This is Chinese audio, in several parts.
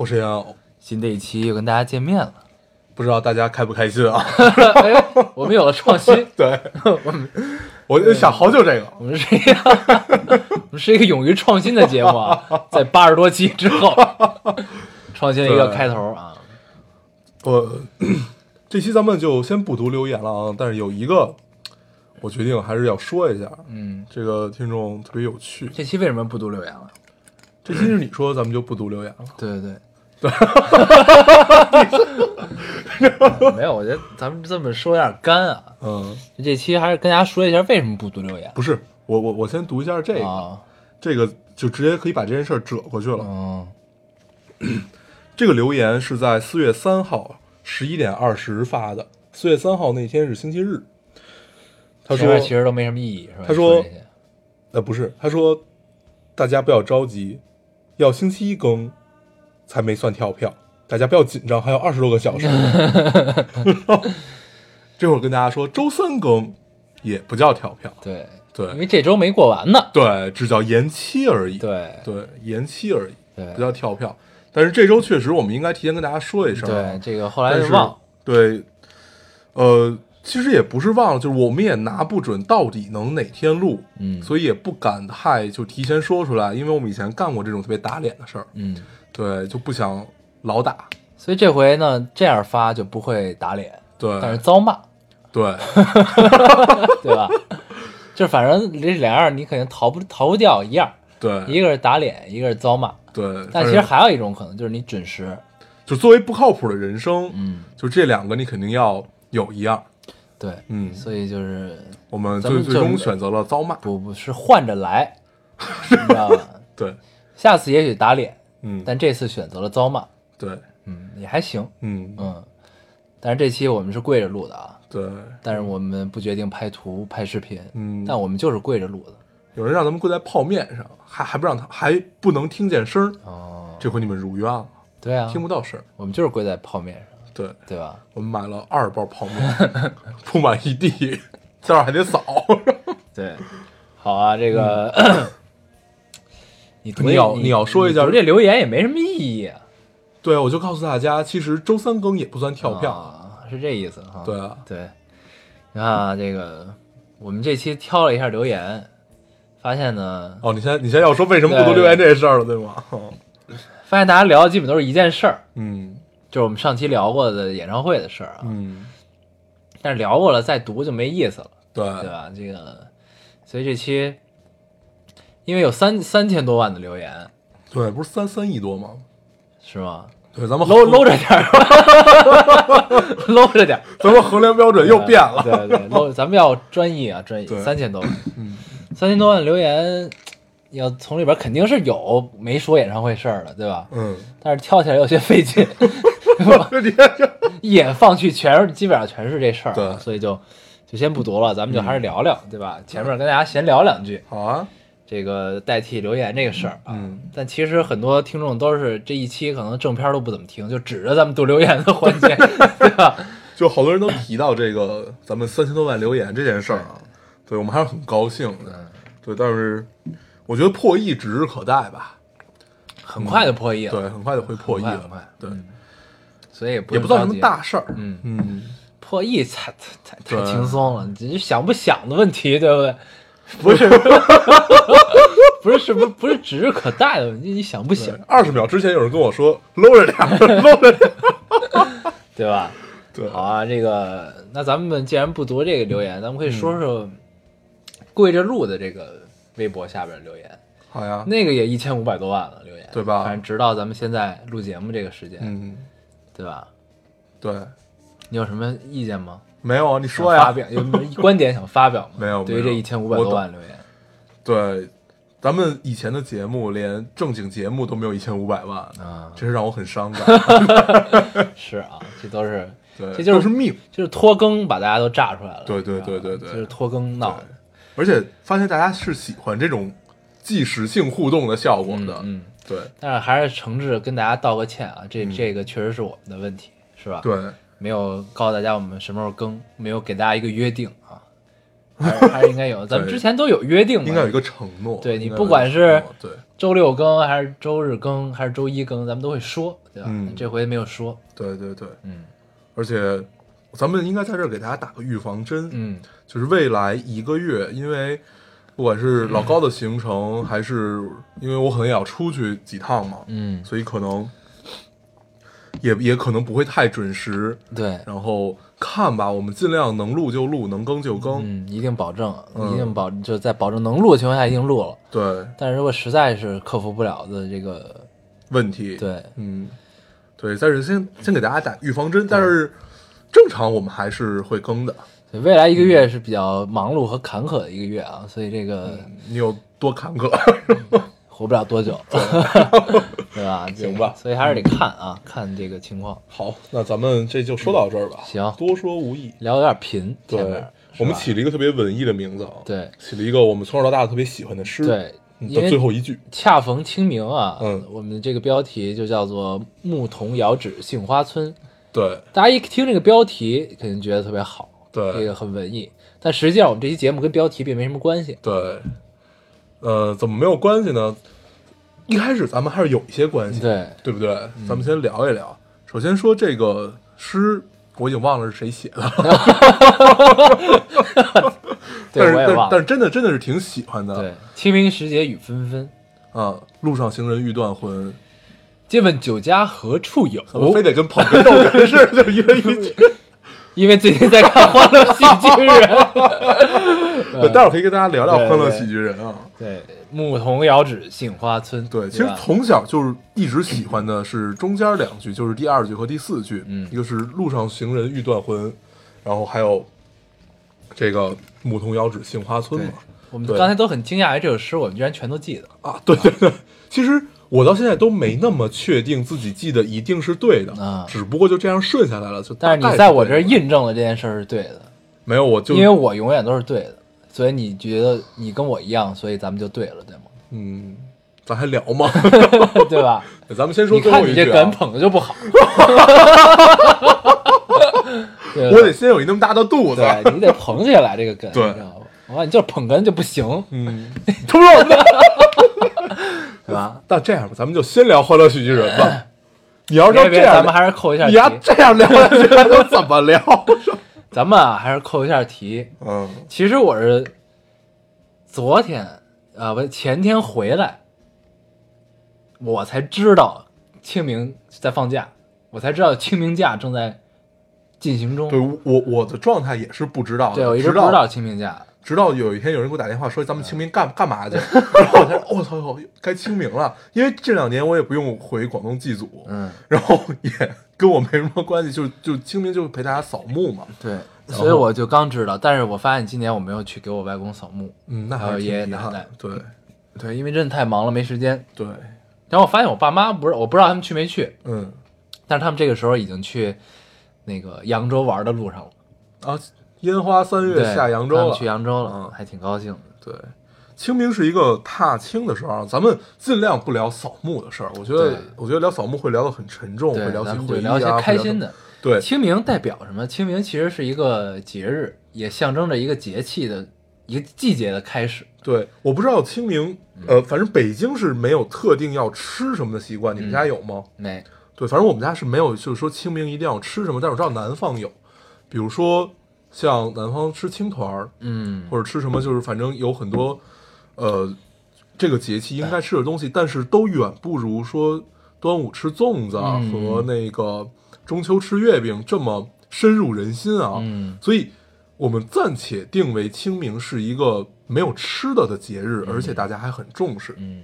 我是杨友，新的一期又跟大家见面了，不知道大家开不开心啊？哎，我们有了创新，对，我们我就想好久这个，我们是一个我们是一个勇于创新的节目啊，在八十多期之后，创新了一个开头啊。我 这期咱们就先不读留言了啊，但是有一个我决定还是要说一下，嗯，这个听众特别有趣。这期为什么不读留言了？这期是你说，咱们就不读留言了。对对对，没有，我觉得咱们这么说有点干啊。嗯，这期还是跟大家说一下为什么不读留言不是，我我我先读一下这个，啊。这个就直接可以把这件事儿折过去了。嗯 这个留言是在四月三号十一点二十发的，四月三号那天是星期日。他说其实都没什么意义，是吧？他说呃，不是，他说大家不要着急，要星期一更才没算跳票，大家不要紧张，还有二十多个小时。这会儿跟大家说，周三更也不叫跳票，对对因为这周没过完呢。对，只叫延期而已。对对，延期而已，对不叫跳票。但是这周确实，我们应该提前跟大家说一声啊。对，这个后来是忘了。对，呃，其实也不是忘了，就是我们也拿不准到底能哪天录，嗯所以也不敢太就提前说出来，因为我们以前干过这种特别打脸的事儿，嗯，对，就不想老打，所以这回呢，这样发就不会打脸，对，但是遭骂，对，对吧？就反正这两样你肯定逃不逃不掉一样，对，一个是打脸，一个是遭骂。对，但其实还有一种可能，就是你准时，就作为不靠谱的人生，嗯，就这两个你肯定要有一样，对，嗯，所以就是我们最最终选择了遭骂，不不是换着来，你知道吧？对，下次也许打脸，嗯，但这次选择了遭骂，对，嗯，也还行，嗯，嗯。但是这期我们是跪着录的啊，对，但是我们不决定拍图拍视频，嗯但我们就是跪着录的。有人让咱们跪在泡面上，还还不让他，还不能听见声儿，哦，这回你们如愿了，对啊，听不到声儿，我们就是跪在泡面上，对。对吧？我们买了二包泡面，铺满一地，这会儿还得扫。对，好啊，这个、你读你要你要说一下这留言也没什么意义啊，对，我就告诉大家，其实周三更也不算跳票。啊，是这意思哈。对啊对，你看啊，这个我们这期挑了一下留言，发现呢，哦，你先你先要说为什么不读留言这事儿了，对吗？发现大家聊的基本都是一件事儿，嗯就是我们上期聊过的演唱会的事儿啊。嗯，但是聊过了再读就没意思了，对对吧？这个，所以这期因为有三三千多万的留言，对，不是三三亿多吗？是吗？对，咱们搂搂着点儿，搂着点儿，咱们衡量标准又变了。对对，搂咱们要专业啊，专业，三千多万，嗯，三千多万留言，要从里边肯定是有没说演唱会事儿的，对吧？嗯，但是挑起来有些费劲，你看这，一眼放去全是基本上全是这事儿啊，对所以就就先不读了，咱们就还是聊聊，对吧？前面跟大家闲聊两句，好啊，这个代替留言这个事儿啊。嗯但其实很多听众都是这一期可能正片都不怎么听，就指着咱们读留言的环节，对吧？就好多人都提到这个咱们三千多万留言这件事儿啊，对我们还是很高兴的。对，但是我觉得破亿指日可待吧。很快就破亿了，对，很快就会破亿了。很快很快对，所以也不也不算什么大事儿。嗯嗯，破亿太太太对轻松了，你想不想的问题，对不对？不是，不是，是不是不是指日可待的问题？你想不想，二十秒之前有人跟我说搂着点，搂着点儿。对吧？对，好啊，这个那咱们既然不读这个留言，咱们可以说说跪着录的这个微博下边留言，好呀。那个也一千五百多万了留言，对吧反正直到咱们现在录节目这个时间，嗯，对吧？对，你有什么意见吗？没有啊，你说呀。发表有没有观点想发表吗？没有对于这一千五百多万留言，对，咱们以前的节目连正经节目都没有一千五百万，啊，这是让我很伤感。是啊，这都是对，这就是是命。就是拖更把大家都炸出来了。对对对对对就是拖更闹的。而且发现大家是喜欢这种即时性互动的效果的。嗯，对但是还是诚挚跟大家道个歉啊，这嗯这个确实是我们的问题，是吧？，对，没有告诉大家我们什么时候更，没有给大家一个约定啊，还是还是应该有，咱们之前都有约定嘛，应该有一个承诺。对你不管是对。周六更还是周日更还是周一更，咱们都会说，对吧？嗯。这回没有说，对对对，嗯。而且咱们应该在这儿给大家打个预防针，嗯。就是未来一个月，因为不管是老高的行程，还是因为我可能也要出去几趟嘛，嗯，所以可能也也可能不会太准时。对，然后看吧，我们尽量能录就录，能更就更。嗯，一定保证，嗯一定保，就在保证能录的情况下一定录了。对，但是如果实在是克服不了的这个，问题，对，嗯，对，但是先先给大家打预防针，但是正常我们还是会更的。对未来一个月是比较忙碌和坎坷的一个月啊，所以这个你有多坎坷？活不了多久，对吧？行吧所以还是得看啊，看这个情况。好，那咱们这就说到这儿吧。行多说无益。聊有点贫，前对面，我们起了一个特别文艺的名字啊，对起了一个我们从小到大特别喜欢的诗，对，嗯的因为最后一句，恰逢清明啊，嗯我们这个标题就叫做“牧童遥指杏花村对”。大家一听这个标题，肯定觉得特别好，对这个很文艺。但实际上，我们这期节目跟标题并没什么关系。对，呃，怎么没有关系呢？一开始咱们还是有一些关系，对，对不对？咱们先聊一聊。首先说这个诗，我已经忘了是谁写的 但是但是真的真的是挺喜欢的。对，清明时节雨纷纷，啊，路上行人欲断魂，借问酒家何处有？我非得跟捧哏逗哏似的，就一人一句。因为最近在看《欢乐喜剧人》对 待会儿可以跟大家聊聊《欢乐喜剧人》啊。对，牧童遥指杏花村。对，其实从小就是一直喜欢的是中间两句，就是第二句和第四句。嗯一个是路上行人欲断魂，然后还有这个牧童遥指杏花村嘛。我们对刚才都很惊讶于这首诗，我们居然全都记得。啊，对对对，其实我到现在都没那么确定自己记得一定是对的啊只不过就这样顺下来了。就但是你在我这儿印证了这件事儿是对的，没有，我就因为我永远都是对的，所以你觉得你跟我一样，所以咱们就对了，对吗？嗯，咱还聊吗？对吧？咱们先说你最后一句、你这梗捧的就不好，对吧我得先有一那么大的肚子。对你得捧起来这个梗，对你知道吗？完，你就是捧哏就不行，嗯，突然的。对吧？那这样吧，咱们就先聊《欢乐喜剧人》吧。你要是别别，要这样，咱们还是扣一下你要，这样聊下去，还能怎么聊？咱们啊还是扣一下题。嗯其实我是昨天啊，不前天回来，我才知道清明在放假，我才知道清明假正在进行中。对我我的状态也是不知道的，对我一直不知道清明假。直到有一天有人给我打电话说咱们清明干干嘛去，然后我才说我操，该清明了，因为这两年我也不用回广东祭祖，嗯，然后也跟我没什么关系，就就清明就陪大家扫墓嘛，对，所以我就刚知道，但是我发现今年我没有去给我外公扫墓。嗯，那还有爷爷奶奶对对，因为真的太忙了，没时间。对，然后我发现我爸妈不是，我不知道他们去没去，嗯但是他们这个时候已经去那个扬州玩的路上了。啊，烟花三月，下扬州了，去扬州了，嗯还挺高兴的。对，清明是一个踏青的时候啊，咱们尽量不聊扫墓的事儿。我觉得，我觉得聊扫墓会聊得很沉重，会，聊起回忆啊，聊一些会聊到。开心的。对，清明代表什么？清明其实是一个节日，也象征着一个节气的一个季节的开始。对，我不知道清明，嗯呃，反正北京是没有特定要吃什么的习惯，你们家有吗？没，对，反正我们家是没有，就是说清明一定要吃什么，但是我知道南方有，比如说像南方吃青团儿，嗯，或者吃什么，就是反正有很多，呃，这个节气应该吃的东西，但是都远不如说端午吃粽子和那个中秋吃月饼这么深入人心啊。嗯。所以我们暂且定为清明是一个没有吃的的节日，而且大家还很重视。嗯，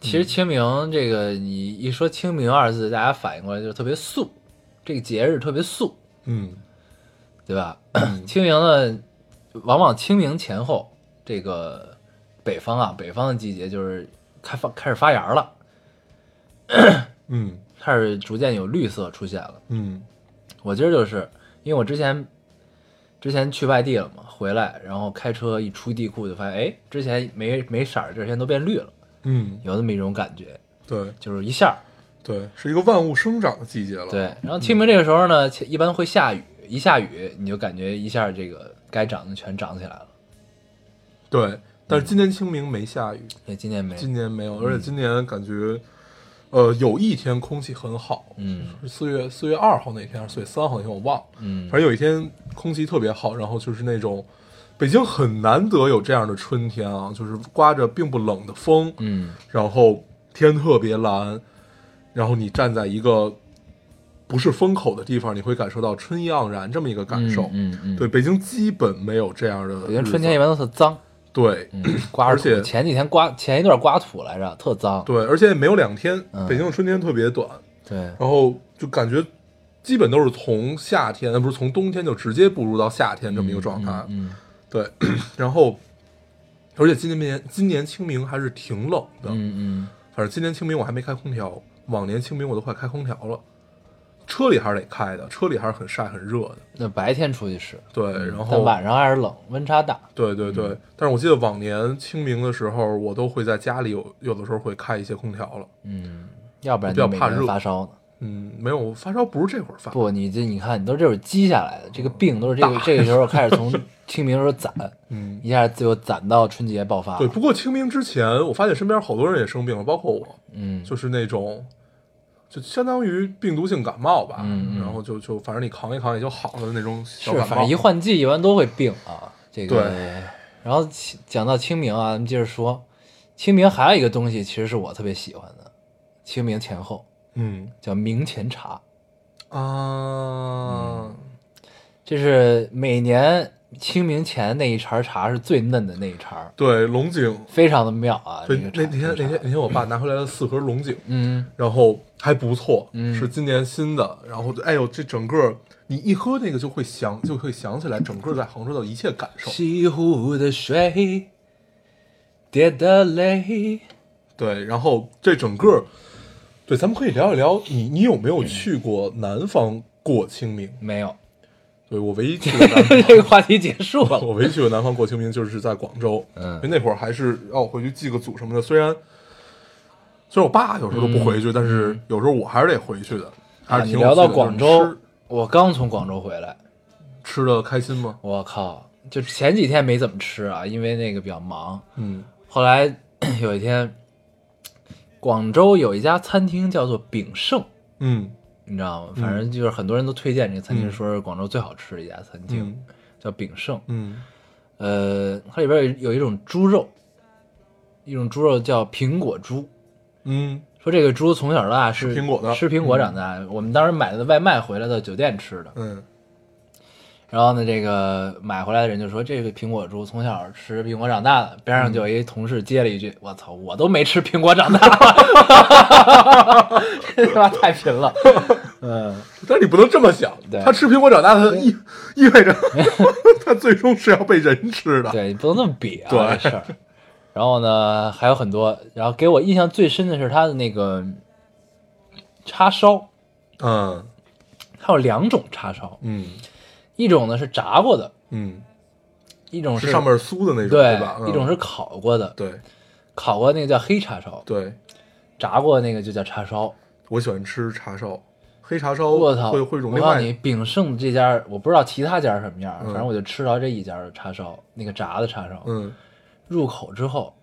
其实清明这个，你一说清明二字，大家反应过来就是特别素，这个节日特别素，嗯。对吧？清明呢，往往清明前后，这个北方啊，北方的季节就是开发开始发芽了，嗯 开始逐渐有绿色出现了。嗯我今儿就是因为我之前之前去外地了嘛，回来然后开车一出地库就发现，哎，之前没没色儿，这现在都变绿了，嗯，有那么一种感觉，对就是一下。对，是一个万物生长的季节了。对，然后清明这个时候呢，一般会下雨，一下雨你就感觉一下这个该长的全长起来了。对，但是今年清明没下雨，也今年没，今年没有，而且今年感觉，呃，有一天空气很好，嗯是四月四月二号那天还是四月三号那天我忘了，嗯反正有一天空气特别好，然后就是那种北京很难得有这样的春天啊，就是刮着并不冷的风，嗯然后天特别蓝，然后你站在一个不是风口的地方，你会感受到春意盎然这么一个感受。嗯嗯，对，北京基本没有这样的。北京春天一般都特脏，对，嗯，刮而且，前几天刮前一段刮土来着，特脏。对，而且没有两天，嗯北京的春天特别短，对，然后就感觉基本都是从夏天，呃，不是从冬天就直接步入到夏天这么一个状态。嗯对，然后而且今年今年清明还是挺冷的，嗯嗯反正今年清明我还没开空调，往年清明我都快开空调了。车里还是得开的，车里还是很晒很热的。那白天出去是，对，然后晚上还是冷，温差大。对对对，但是我记得往年清明的时候，我都会在家里有有的时候会开一些空调了。嗯，要不然比较怕热发烧呢。嗯，没有发烧不是这会儿发，不，你这你看，你都这会儿积下来的，这个病都是这个这个时候开始从 清明时候攒，嗯，一下就攒到春节爆发。对。不过清明之前，我发现身边好多人也生病了，包括我，嗯，就是那种，就相当于病毒性感冒吧。嗯嗯然后就就反正你扛一扛也就好了的那种小是，感冒反正一。换季一般都会病啊。这个，对然后其讲到清明啊，咱们接着说，清明还有一个东西，其实是我特别喜欢的，清明前后嗯叫明前茶，啊，这是每年清明前那一茬茶是最嫩的那一茬，对，龙井。非常的妙啊。对，这那那天那天那天我爸拿回来了四盒龙井，嗯，然后还不错，嗯是今年新的。然后就哎呦，这整个你一喝那个就会想，就会想起来整个在杭州的一切感受。西湖的水，跌的泪。对，然后这整个，对，咱们可以聊一聊你你有没有去过南方过清明？没有，对我唯一去过 南方这个话题结束了。我唯一去过南方过清明就是在广州，嗯因为那会儿还是要回去祭个祖什么的。虽然虽然我爸有时候都不回去，但是有时候我还是得回去的，还啊，是你聊到广州，我刚从广州回来，吃吃的开心吗？我靠，就前几天没怎么吃啊，因为那个比较忙。嗯后来 有一天，广州有一家餐厅叫做炳胜，嗯你知道吗？反正就是很多人都推荐这个餐厅，嗯说是广州最好吃的一家餐厅，嗯叫炳胜。嗯呃，它里边有有一种猪肉，一种猪肉叫苹果猪。嗯说这个猪从小到大是吃苹果的吃苹果长大。我们当时买的外卖回来到酒店吃的。嗯然后呢，这个买回来的人就说这个苹果猪从小吃苹果长大的。边上就有一同事接了一句：“我操，我都没吃苹果长大。”这 他妈太贫了。嗯，但是你不能这么想对，他吃苹果长大，他意意味着 他最终是要被人吃的。对你不能那么比啊，对这事儿。然后呢，还有很多。然后给我印象最深的是他的那个叉烧，嗯它有两种叉烧，嗯一种呢是炸过的，嗯，一种是上面酥的那种，对吧？嗯一种是烤过的，对烤过那个叫黑叉烧，对，炸过那个就叫叉烧。我喜欢吃叉烧，黑叉烧我操！会会一种另我告诉你，炳胜这家我不知道其他家什么样，嗯反正我就吃到这一家的叉烧，那个炸的叉烧，嗯入口之后，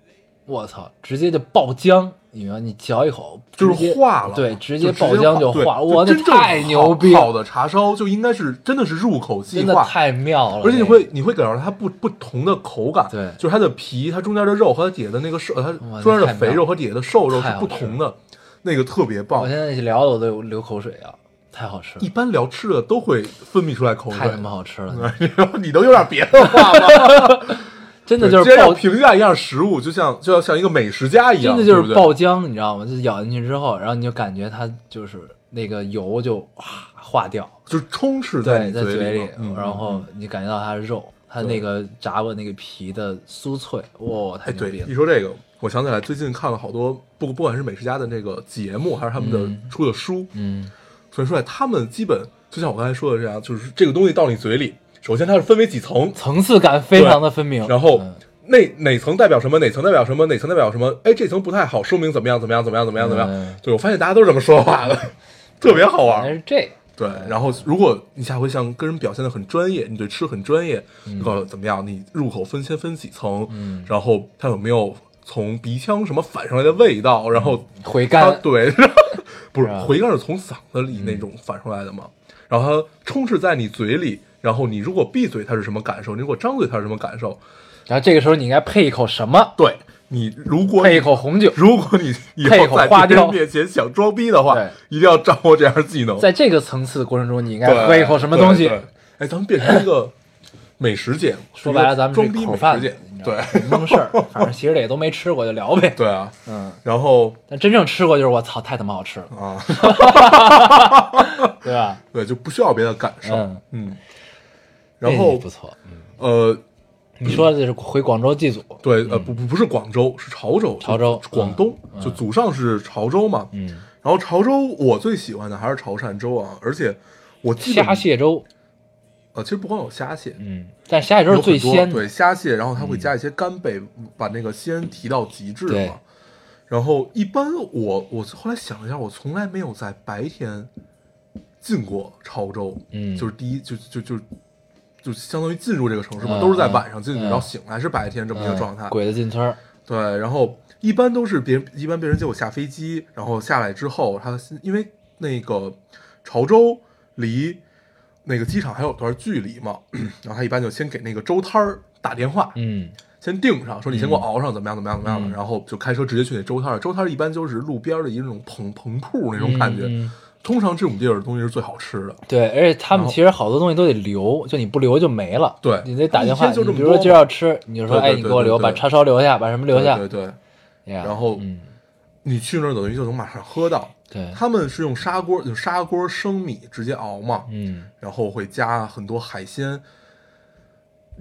我操，直接就爆浆，你明白？你嚼一口就是直接化了，对，直接爆浆就化，我，那真正太牛逼了，好好的茶烧就应该是真的是入口即化，真的太妙了，而且你这个会你会感受到它不不同的口感，对就是它的皮，它中间的肉和它底下的那个瘦，它哇中间的肥肉和底下的瘦肉是不同的，那个特别棒我。现在聊的我都有流口水啊，太好吃了一，般聊吃的都会分泌出来口水，太他妈好吃了，你都有点别的话吗？真的就是要爆，评价一样食物，就像就要像一个美食家一样，真的就是爆浆，你知道吗？就咬进去之后，然后你就感觉它就是那个油就哇化掉，就充斥在，你在嘴里然后你感觉到它的肉，它那个炸过那个皮的酥脆，哇，太牛逼了一！说这个，我想起来最近看了好多，不不管是美食家的那个节目，还是他们的出的书，嗯所以说他们基本就像我刚才说的这样，就是这个东西到你嘴里，首先它是分为几层，层次感非常的分明。然后嗯那哪层代表什么，哪层代表什么，哪层代表什么，哎，这层不太好，说明怎么样怎么样怎么样怎么样怎么样。嗯对我发现大家都是这么说话的，特别好玩。是这，对，然后如果你下回像跟人表现的很专业，你对吃很专业，告诉怎么样，你入口分先分几层，嗯然后它有没有从鼻腔什么反上来的味道，然后回甘，它对，不是回甘是从嗓子里那种反出来的嘛，然后它充斥在你嘴里，然后你如果闭嘴它是什么感受，你如果张嘴它是什么感受，然后这个时候你应该配一口什么？对你如果配一口红酒。如果你以后在花雕别人面前想装逼的话，一定要掌握这样技能。在这个层次的过程中，你应该对喝一口什么东西？哎，咱们变成一个美食节目，说白了，咱们装逼美是口贩子食节目，你知道对吗蒙事儿。反正其实也都没吃过，就聊呗。对啊。嗯，然后但真正吃过就是我操，太他妈好吃了，啊，对吧？对，就不需要别的感受，嗯嗯。然后不错。嗯，呃，你说的这是回广州祭祖，对，呃，不不不是广州，是潮州，潮州广东，就祖上是潮州嘛。嗯，然后潮州我最喜欢的还是潮汕粥啊，而且我基本虾蟹粥，呃，其实不光有虾蟹，嗯，但虾蟹粥是最多鲜的，对虾蟹，然后它会加一些干贝，把那个鲜提到极致对嘛。然后一般我我后来想了一下，我从来没有在白天进过潮州，嗯就是第一就就就就相当于进入这个城市嘛，嗯都是在晚上进去，嗯然后醒来是白天这么一个状态。嗯鬼子进村儿，对，然后一般都是别人一般别人接我下飞机，然后下来之后，他因为那个潮州离那个机场还有段距离嘛，然后他一般就先给那个粥摊儿打电话，嗯先订上，说你先给我熬上，怎么样怎么样怎么样的，嗯然后就开车直接去那粥摊儿。粥摊儿一般就是路边的一种棚棚铺那种感觉，通常这种地儿的东西是最好吃的。对，而且他们其实好多东西都得留，就你不留就没了。对你得打电话，就这么你比如说多今儿要吃，你就说，哎，你给我留，把叉烧留下，把什么留下，对对然后嗯，你去那儿等于就能马上喝到。对，他们是用砂锅，就砂锅生米直接熬嘛，嗯。然后会加很多海鲜，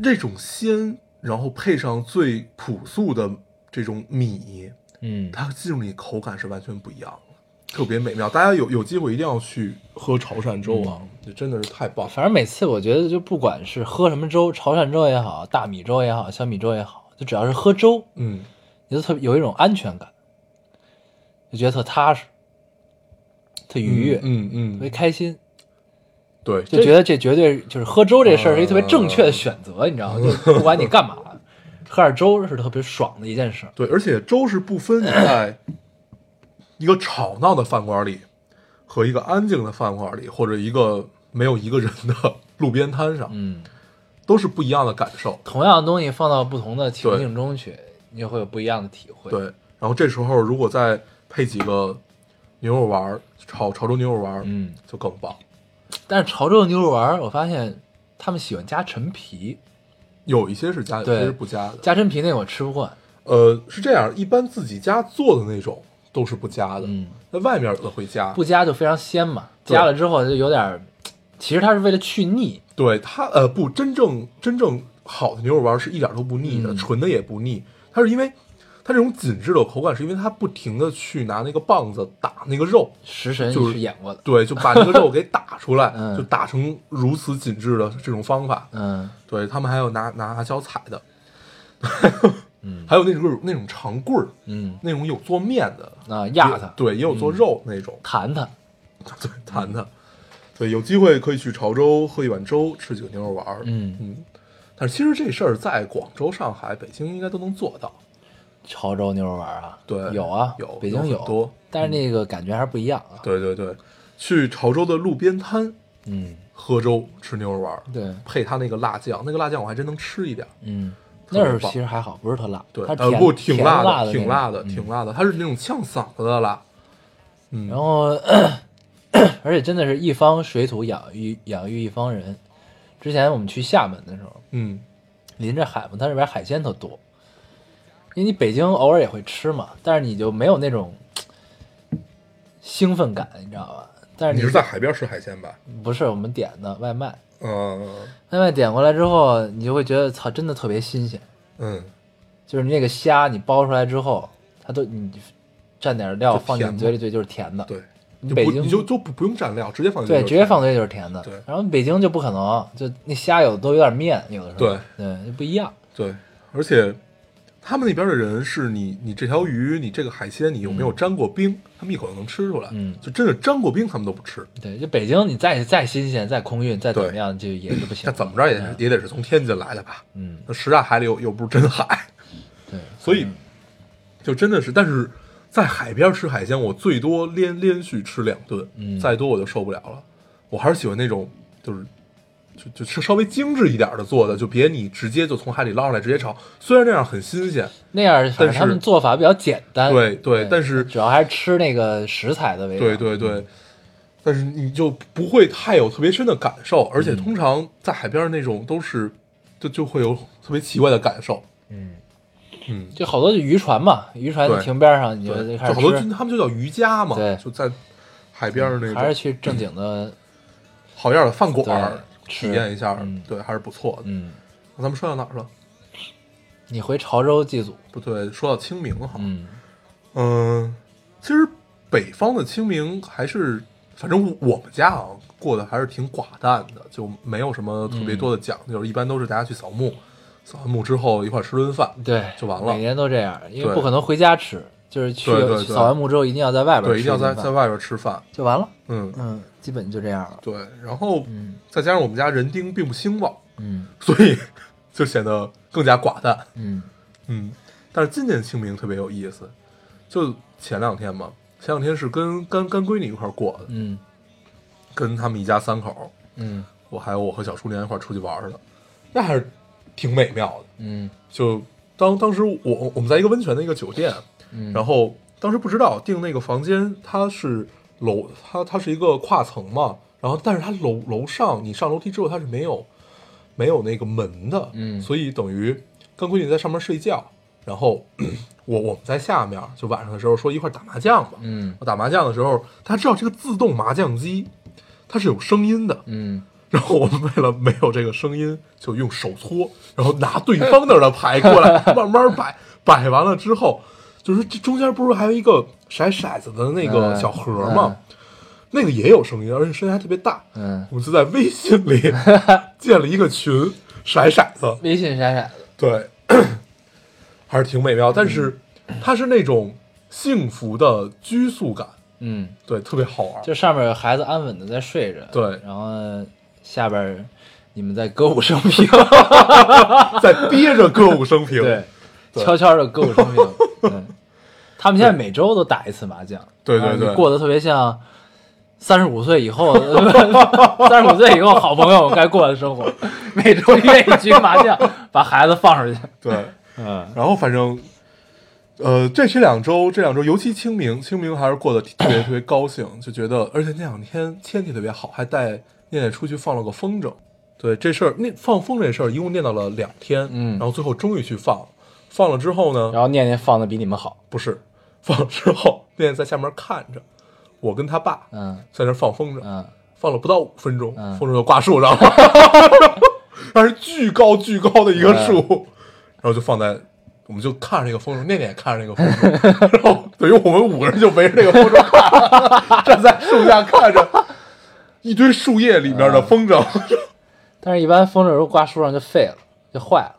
这种鲜，然后配上最朴素的这种米，嗯，它进入你口感是完全不一样的，特别美妙。大家有有机会一定要去喝潮汕粥啊，嗯。这真的是太棒了。反正每次我觉得，就不管是喝什么粥，潮汕粥也好，大米粥也好，小米粥也好，就只要是喝粥，嗯，你就特别有一种安全感，就觉得特踏实，特愉悦，嗯嗯特别嗯，开心，对，就觉得这绝对就是喝粥这事儿是一特别正确的选择，你知道吗？就不管你干嘛，喝点粥是特别爽的一件事儿。对，而且粥是不分你在一个吵闹的饭馆里和一个安静的饭馆里，或者一个没有一个人的路边摊上，嗯，都是不一样的感受。同样的东西放到不同的情境中去，你就会有不一样的体会。对，然后这时候如果再配几个牛肉丸儿，潮潮州牛肉丸儿，嗯，就更棒。但是潮州的牛肉丸儿，我发现他们喜欢加陈皮，有一些是加，有对些是不加的。加陈皮那我吃不惯。呃，是这样，一般自己家做的那种都是不加的，嗯，那外面有的会加。不加就非常鲜嘛，加了之后就有点儿，其实它是为了去腻。对它，呃，不，真正真正好的牛肉丸是一点都不腻的，嗯纯的也不腻。它是因为它这种紧致的口感，是因为它不停的去拿那个棒子打那个肉，食神就是是演过的，对，就把那个肉给打出来，嗯就打成如此紧致的这种方法。嗯对他们还有拿拿脚踩的，嗯还有那种那种长棍儿，嗯，那种有做面的，啊压它，对，也有做肉那种，弹它，对，弹它。对，有机会可以去潮州喝一碗粥，吃几个牛肉丸儿。嗯，嗯，但是其实这事儿在广州、上海、北京应该都能做到。潮州牛肉丸啊，对有啊，有北京有多但是那个感觉还是不一样啊。对对对，去潮州的路边摊嗯，喝粥吃牛肉丸，对，配他那个辣酱，那个辣酱我还真能吃一点。嗯，那儿棒其实还好，不是特辣，对，它呃不，挺辣的，挺辣的，挺辣的，它是那种呛嗓子的辣。嗯，然后，而且真的是一方水土养育养育一方人。之前我们去厦门的时候，嗯，临着海嘛，它那边海鲜特多。因为你北京偶尔也会吃嘛，但是你就没有那种兴奋感，你知道吧？但是你是在海边吃海鲜吧？不是我们点的外卖，嗯外卖点过来之后，你就会觉得操，真的特别新鲜。嗯，就是那个虾，你剥出来之后，它都你蘸点料放进嘴里，对，就是甜的。对，你北京你就就不不用蘸料，直接放进对，直接放嘴里就是甜的。对然后北京就不可能，就那虾有的都有点面，有的时候对对就不一样。对，而且他们那边的人是你你这条鱼，你这个海鲜，你有没有沾过冰？他们一口就能吃出来。嗯就真的沾过冰，他们都不吃。对，就北京你再再新鲜、再空运、再怎么样，就也是不行那。怎么着也也得是从天津来的吧？嗯，那什刹海里又又不是真海，对，所以就真的是，但是在海边吃海鲜，我最多连连续吃两顿，嗯再多我就受不了了。我还是喜欢那种就是就就是稍微精致一点的做的，就别你直接就从海里捞上来直接炒，虽然那样很新鲜，那样但是他们做法比较简单。对对但是主要还是吃那个食材的味道。对对对，但是你就不会太有特别深的感受，而嗯且通常在海边那种都是就就会有特别奇怪的感受，嗯，嗯，就好多就渔船嘛，渔船对停边上，你就，就开始好多。他们就叫渔家嘛，对就在海边儿那还是去正经的，好样的饭馆体验一下嗯，对，还是不错的。嗯，那咱们说到哪儿了？你回潮州祭祖，不对，说到清明哈，嗯。嗯，其实北方的清明还是，反正我们家啊过得还是挺寡淡的，就没有什么特别多的讲究，一般都是大家去扫墓，扫完墓之后一块儿吃顿饭，对，就完了每年都这样，因为不可能回家吃，就是去扫完墓之后一定要在外边对，一定要在在外边吃饭，就完了。嗯，嗯，基本就这样了。对，然后嗯再加上我们家人丁并不兴旺，嗯所以 就显得更加寡淡，嗯嗯，但是今年清明特别有意思，就前两天嘛，前两天是跟干干闺女一块儿过的，嗯跟他们一家三口，嗯我还有我和小叔连一块儿出去玩儿的，那还是挺美妙的。嗯就当当时我我们在一个温泉的一个酒店，嗯，然后当时不知道订那个房间，它是楼，它它是一个跨层嘛，然后但是它楼楼上你上楼梯之后它是没有没有那个门的，嗯。所以等于跟闺女在上面睡觉，然后 我我们在下面，就晚上的时候说一块打麻将吧，嗯。我打麻将的时候，他知道这个自动麻将机它是有声音的，嗯。然后我们为了没有这个声音，就用手搓，然后拿对方那儿的牌过来 慢慢摆，摆完了之后，就是这中间不是还有一个骰骰子的那个嗯小盒吗？那个也有声音，而且声音还特别大。嗯，我们就在微信里 建了一个群，骰骰子，微信骰骰子，对，还是挺美妙。但是它是那种幸福的拘束感，嗯，对，特别好玩。就上面有孩子安稳的在睡着，对然后下边你们在歌舞升平，在憋着歌舞升平，对，对悄悄的歌舞升平，嗯，他们现在每周都打一次麻将，对对对。过得特别像三十五岁以后，三十五岁以后好朋友该过的生活，每周。约一局麻将，把孩子放出去，对。嗯。然后反正，呃，这这两周，这两周尤其清明，清明还是过得特别特别高兴，就觉得，而且那两天天气特别好，还带念念出去放了个风筝。对这事儿，念放风这事儿一共念叨了两天，嗯。然后最后终于去放，放了之后呢，然后念念放的比你们好，不是放了之后，念念在下面看着，我跟他爸嗯在那放风筝，嗯放了不到五分钟，嗯风筝就挂树上了，那是巨高巨高的一个树，嗯然后就放在，我们就看着那个风筝，念念也看着那个风筝，然后等于我们五个人就围着那个风筝看，站在树下看着一堆树叶里面的风筝，但是一般风筝如果挂树上就废了，就坏了，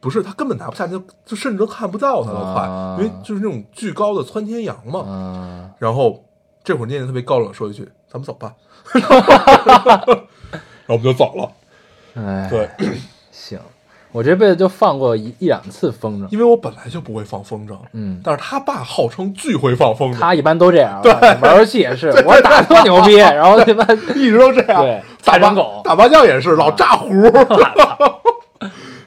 不是他根本拿不下去，就就甚至都看不到他都快，啊因为就是那种巨高的窜天羊嘛，嗯然后这会儿念念特别高冷说一句：“咱们走吧。”然后我们就走了。哎，对，行，我这辈子就放过一一两次风筝，因为我本来就不会放风筝，嗯，但是他爸号称巨会放风筝，他一般都这样，对玩游戏也是，我说打多牛逼，然后一般一直都这样。对大人狗打麻将也是老炸胡，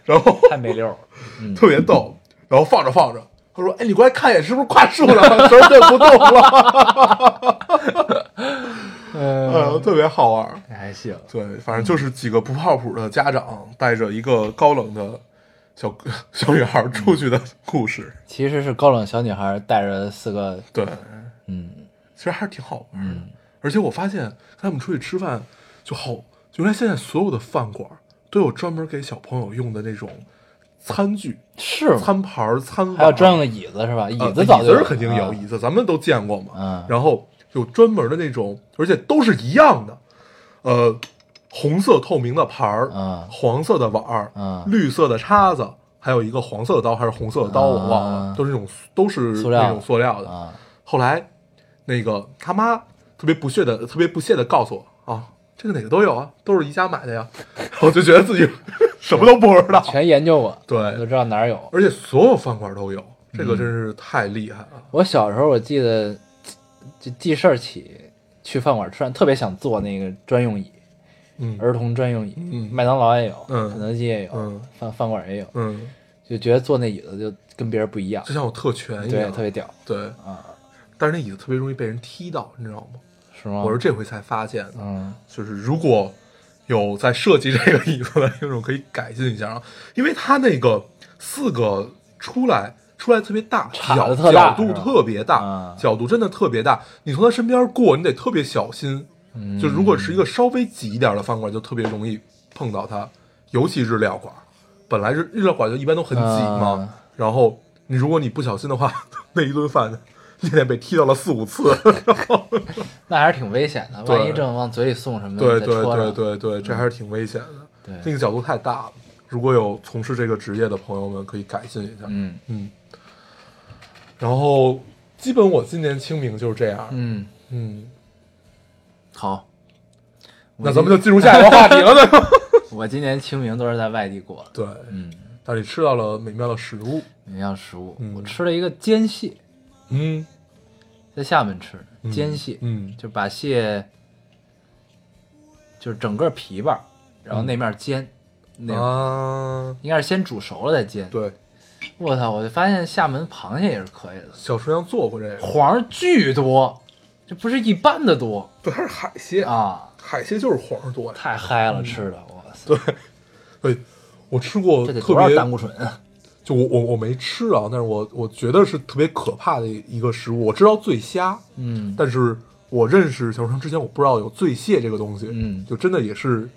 然后太没溜儿，特别逗。然后放着放着，他说：“哎，你过来看一眼，是不是跨树了？绳儿对不动了。”哎”呃，特别好玩。还行，对，反正就是几个不靠谱的家长带着一个高冷的小 小女孩出去的故事。其实是高冷小女孩带着四个，对，嗯其实还是挺好玩的。而且我发现跟他们出去吃饭就好，原来现在所有的饭馆都有专门给小朋友用的那种餐具、是吗？餐盘、餐碗，还有专用的椅子是吧？椅呃子早就有椅子是肯定有，啊椅子咱们都见过嘛。嗯然后有专门的那种，而且都是一样的，呃，红色透明的盘儿，嗯黄色的碗儿，嗯绿色的叉子，还有一个黄色的刀还是红色的刀，我忘了，嗯都是那种都是那种塑料的。啊，后来那个他妈特别不屑的、特别不屑的告诉我啊，这个哪个都有啊，都是宜家买的呀。我就觉得自己 什么都不知道，全研究过，对就知道哪儿有。而且所有饭馆都有，这嗯个真是太厉害了。我小时候我记得，就记事儿起去饭馆吃饭，特别想坐那个专用椅，嗯儿童专用椅，嗯麦当劳也有，嗯肯德基也有，嗯饭饭馆也有，嗯，就觉得坐那椅子就跟别人不一样，就像有特权一对，样，特别屌对。啊，但是那椅子特别容易被人踢到，你知道吗？是吗？我是这回才发现的，嗯就是如果有在设计这个椅子的听众，可以改进一下啊，因为它那个四个出来出来特别大，角角度特别大，啊角度真的特别大。你从他身边过，你得特别小心。嗯，就如果是一个稍微挤一点的饭馆，就特别容易碰到它，尤其日料馆。本来日日料馆就一般都很挤嘛，嗯然后你如果你不小心的话，那一顿饭你得被踢到了四五次。那还是挺危险的，万一正往嘴里送什么，对对对对对，这还是挺危险的。对那个角度太大了。如果有从事这个职业的朋友们，可以改进一下。嗯嗯。然后，基本我今年清明就是这样。嗯，嗯，好，那咱们就进入下一个话题了，对？我今年清明都是在外地过的，对，嗯，但是你吃到了美妙的食物。美妙食物，嗯我吃了一个煎蟹，嗯，在厦门吃嗯煎蟹，嗯就把蟹就是整个皮吧，然后那面煎，那啊，应该是先煮熟了再煎。对，我操！我就发现厦门螃蟹也是可以的，小厨娘做过这个，黄巨多，这不是一般的多对，它是海蟹，啊！海蟹就是黄多呀。太嗨了，吃的，哇塞！对，对，我吃过这得特别多少胆固醇啊？就我我我没吃啊，但是我我觉得是特别可怕的一个食物。我知道醉虾，嗯，但是我认识小生之前，我不知道有醉蟹这个东西。嗯就真的也是，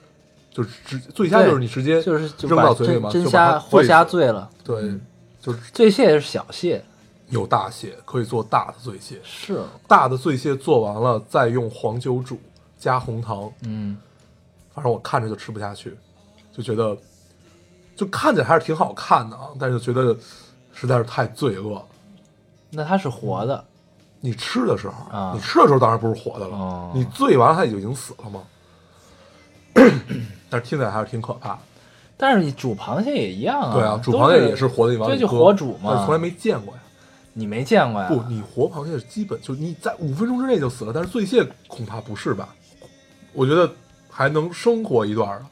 就是直醉虾就是你直接就是扔把到嘴里嘛，真虾活虾醉了，对，嗯就是醉蟹是小蟹，有大蟹可以做大的醉蟹，是，大的醉蟹做完了再用黄酒煮加红糖，嗯，反正我看着就吃不下去，就觉得就看起来还是挺好看的啊，但是觉得实在是太罪恶了。那它是活的，你吃的时候，啊你吃的时候当然不是活的了，哦你醉完了它已经死了嘛。但是听起来还是挺可怕的。但是你煮螃蟹也一样啊，对啊，煮螃蟹也是活的，你往对，就活煮嘛，从来没见过呀。你没见过呀？不，你活螃蟹基本就你在五分钟之内就死了，但是醉蟹恐怕不是吧？我觉得还能生活一段儿的。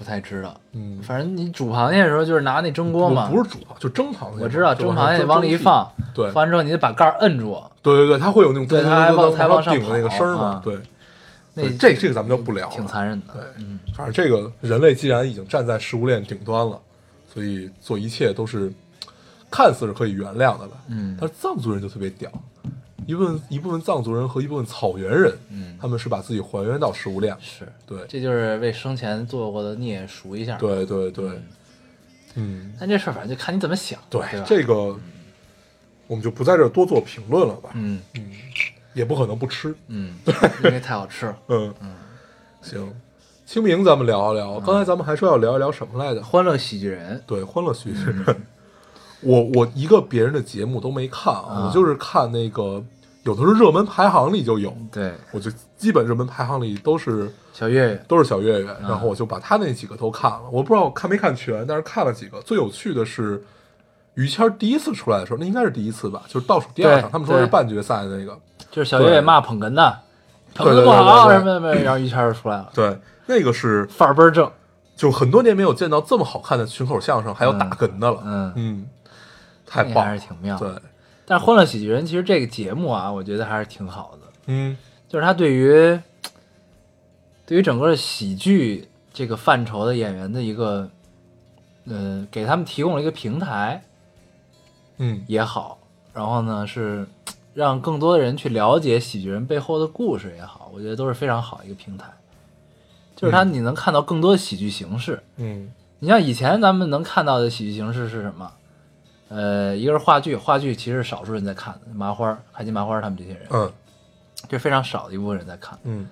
不太知道。嗯，反正你煮螃蟹的时候就是拿那蒸锅嘛，不不是煮螃，就蒸螃蟹。我知道蒸螃蟹往里一放，对放完之后你得把盖儿摁住，对对对，它会有那种对它还往噔才往上顶的那个声儿嘛啊。对，那这这个咱们就不聊了。挺残忍的。对，嗯，反正这个人类既然已经站在食物链顶端了，所以做一切都是看似是可以原谅的了。嗯但是藏族人就特别屌，一部分一部分藏族人和一部分草原人，嗯他们是把自己还原到食物链。是，对，这就是为生前做过的孽赎一下。，对对对，嗯，但这事儿反正就看你怎么想，对对？这个我们就不在这儿多做评论了吧，嗯嗯也不可能不吃。嗯，对因为太好吃了。嗯行，清明咱们聊一聊。刚才咱们还说要聊一聊什么来着？欢乐喜剧人，对，欢乐喜剧人。我我一个别人的节目都没看啊，啊我就是看那个有的是热门排行里就有，对，我就基本热门排行里都是小岳岳，都是小岳岳，然后我就把他那几个都看了。我不知道我看没看全，但是看了几个。最有趣的是于谦儿第一次出来的时候，那应该是第一次吧，就是倒数第二对场，他们说是半决赛的那个。就是小岳岳骂捧哏的，捧哏不好对对对什么什么，然后于谦儿就出来了，对，那个是范儿倍儿正。就很多年没有见到这么好看的群口相声，还有打哏的了。嗯嗯，太那棒，还是挺妙。对，，但是《欢乐喜剧人》其实这个节目啊，我觉得还是挺好的，嗯就是他对于对于整个喜剧这个范畴的演员的一个，呃，给他们提供了一个平台嗯也好，然后呢是让更多的人去了解喜剧人背后的故事也好，我觉得都是非常好一个平台。就是它嗯你能看到更多的喜剧形式。嗯你像以前咱们能看到的喜剧形式是什么？呃，一个是话剧，话剧其实少数人在看的，麻花、开心麻花他们这些人，嗯这非常少的一部分人在看。嗯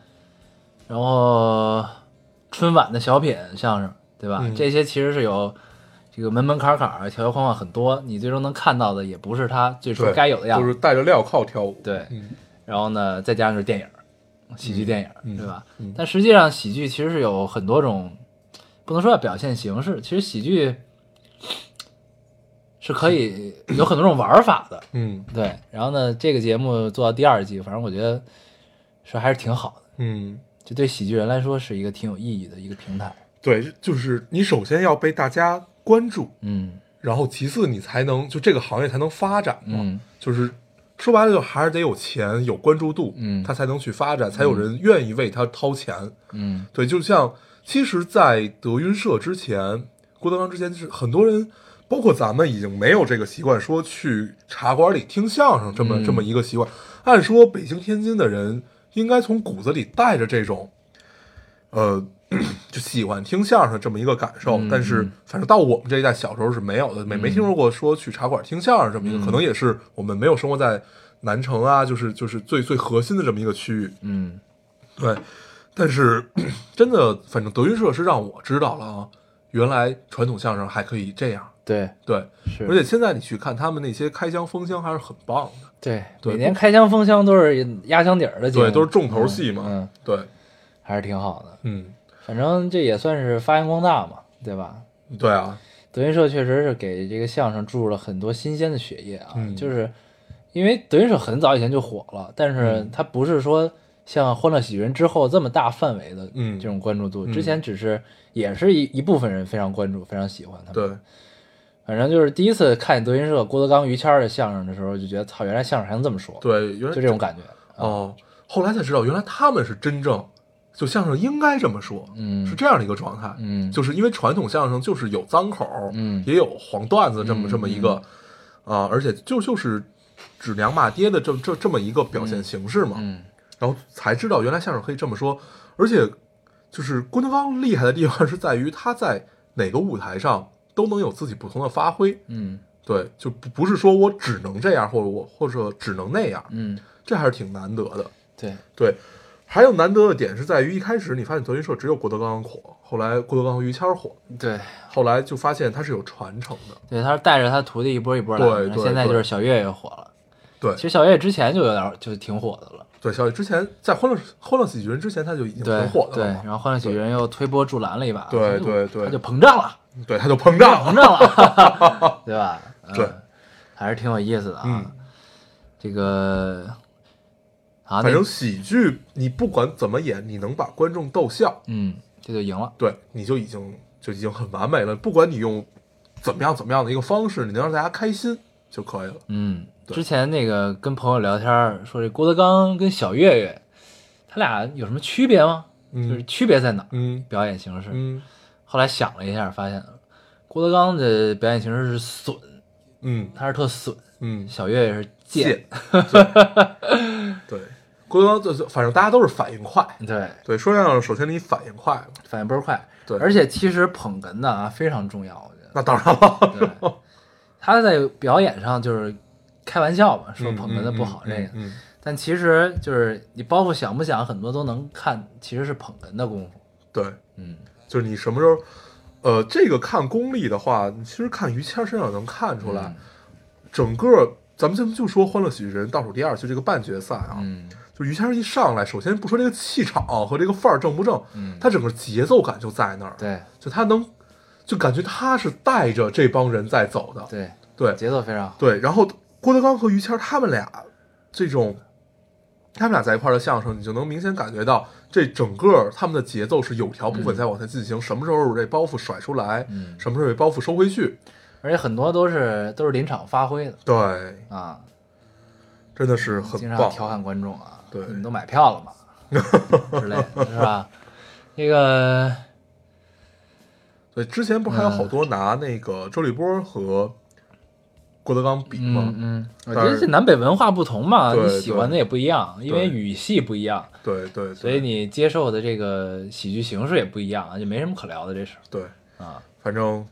然后春晚的小品、相声，对吧？嗯这些其实是有这个门门槛槛、条条框框很多，你最终能看到的也不是他最初，该有的样子。就是带着镣铐跳舞。对，嗯然后呢，再加上就是电影，喜剧电影，嗯对吧？嗯但实际上，喜剧其实是有很多种，不能说叫表现形式，其实喜剧是可以有很多种玩法的。嗯对，然后呢，这个节目做到第二季，反正我觉得是还是挺好的，嗯，就对喜剧人来说是一个挺有意义的一个平台。对，就是你首先要被大家关注，嗯然后其次你才能就这个行业才能发展嘛。嗯就是说白了，就还是得有钱、有关注度，嗯他才能去发展，才有人愿意为他掏钱。嗯对，就像其实，在德云社之前，郭德纲之前，就是很多人，包括咱们，已经没有这个习惯，说去茶馆里听相声这么、嗯这么一个习惯。按说北京、天津的人应该从骨子里带着这种，呃，就喜欢听相声这么一个感受。嗯但是，嗯反正到我们这一代小时候是没有的，没没听说过说去茶馆听相声这么一个，嗯可能也是我们没有生活在南城啊，就是就是最最核心的这么一个区域。嗯对，但是 真的，反正德云社是让我知道了啊，原来传统相声还可以这样。对，对，是，而且现在你去看他们那些开箱封箱还是很棒的。对对每年开箱封箱都是压箱底儿的节目，对，都是重头戏嘛。嗯，嗯对，还是挺好的。嗯，反正这也算是发扬光大嘛，对吧？对啊，德云社确实是给这个相声注入了很多新鲜的血液啊，嗯就是因为德云社很早以前就火了，但是嗯它不是说像欢乐喜剧人之后这么大范围的嗯这种关注度，嗯之前只是也是一一部分人非常关注，非常喜欢他们。对，反正就是第一次看德云社郭德纲、于谦儿的相声的时候，就觉得操，原来相声还能这么说，对，原来就这种感觉。啊哦，后来才知道，原来他们是真正就相声应该这么说，嗯是这样的一个状态。嗯，就是因为传统相声就是有脏口，嗯也有黄段子这么嗯这么一个啊、而且就就是指娘骂爹的这这这么一个表现形式嘛。嗯然后才知道原来相声可以这么说，而且就是郭德纲厉害的地方是在于他在哪个舞台上都能有自己不同的发挥，嗯。对，就不不是说我只能这样，或者我或者只能那样，嗯，这还是挺难得的。对，对，还有难得的点是在于一开始你发现德云社只有郭德纲火，后来郭德纲和于谦火，对。后来就发现他是有传承的。对，他是带着他徒弟一波一波来的，对对现在就是小岳岳火了。对。其实小岳岳之前就有点就挺火的了，对，小岳之前在欢乐欢乐喜剧人之前他就已经很火了对，然后欢乐喜剧人又推波助澜了一把，对对对。他就膨胀了，对，他就膨胀膨了。胀了，对吧？嗯对，还是挺有意思的啊。嗯这个啊，反正喜剧你不管怎么演，你能把观众逗笑，嗯，这就赢了。对，你就已经就已经很完美了。不管你用怎么样怎么样的一个方式，你能让大家开心就可以了。嗯，之前那个跟朋友聊天说，这郭德纲跟小岳岳，他俩有什么区别吗？嗯就是区别在哪儿？嗯表演形式。嗯后来想了一下，发现郭德纲的表演形式是损，嗯他是特损；嗯，小岳岳是贱。对，郭德纲就是反正大家都是反应快。对，对，说相声首先你反应快嘛，反应倍儿快。对而且其实捧哏的啊非常重要，我觉得。那当然了。对，他在表演上就是开玩笑嘛，说嗯捧哏的不好这个，但其实就是你包袱想不想，很多都能看，其实是捧哏的功夫。对，嗯就是你什么时候，呃，这个看功力的话，你其实看于谦身上能看出来，嗯。整个咱们就就说《欢乐喜剧人》倒数第二，就这个半决赛啊，嗯。就于谦一上来，首先不说这个气场和这个范儿正不正，嗯，他整个节奏感就在那儿，对。就他能，就感觉他是带着这帮人在走的，对。对。节奏非常好。对。然后郭德纲和于谦他们俩这种，他们俩在一块儿的相声，你就能明显感觉到这整个他们的节奏是有条不紊在往下进行，什么时候这包袱甩出来，嗯什么时候这包袱收回去，而且很多都是都是临场发挥的对，啊，真的是很经常。调侃观众啊，对你们都买票了吗？之类的，是吧？那个对，之前不还有好多拿那个周立波和郭德纲比嘛。嗯嗯，我觉得这南北文化不同嘛，你喜欢的也不一样，因为语系不一样，对对对，所以你接受的这个喜剧形式也不一样，就没什么可聊的。这是对，啊，反正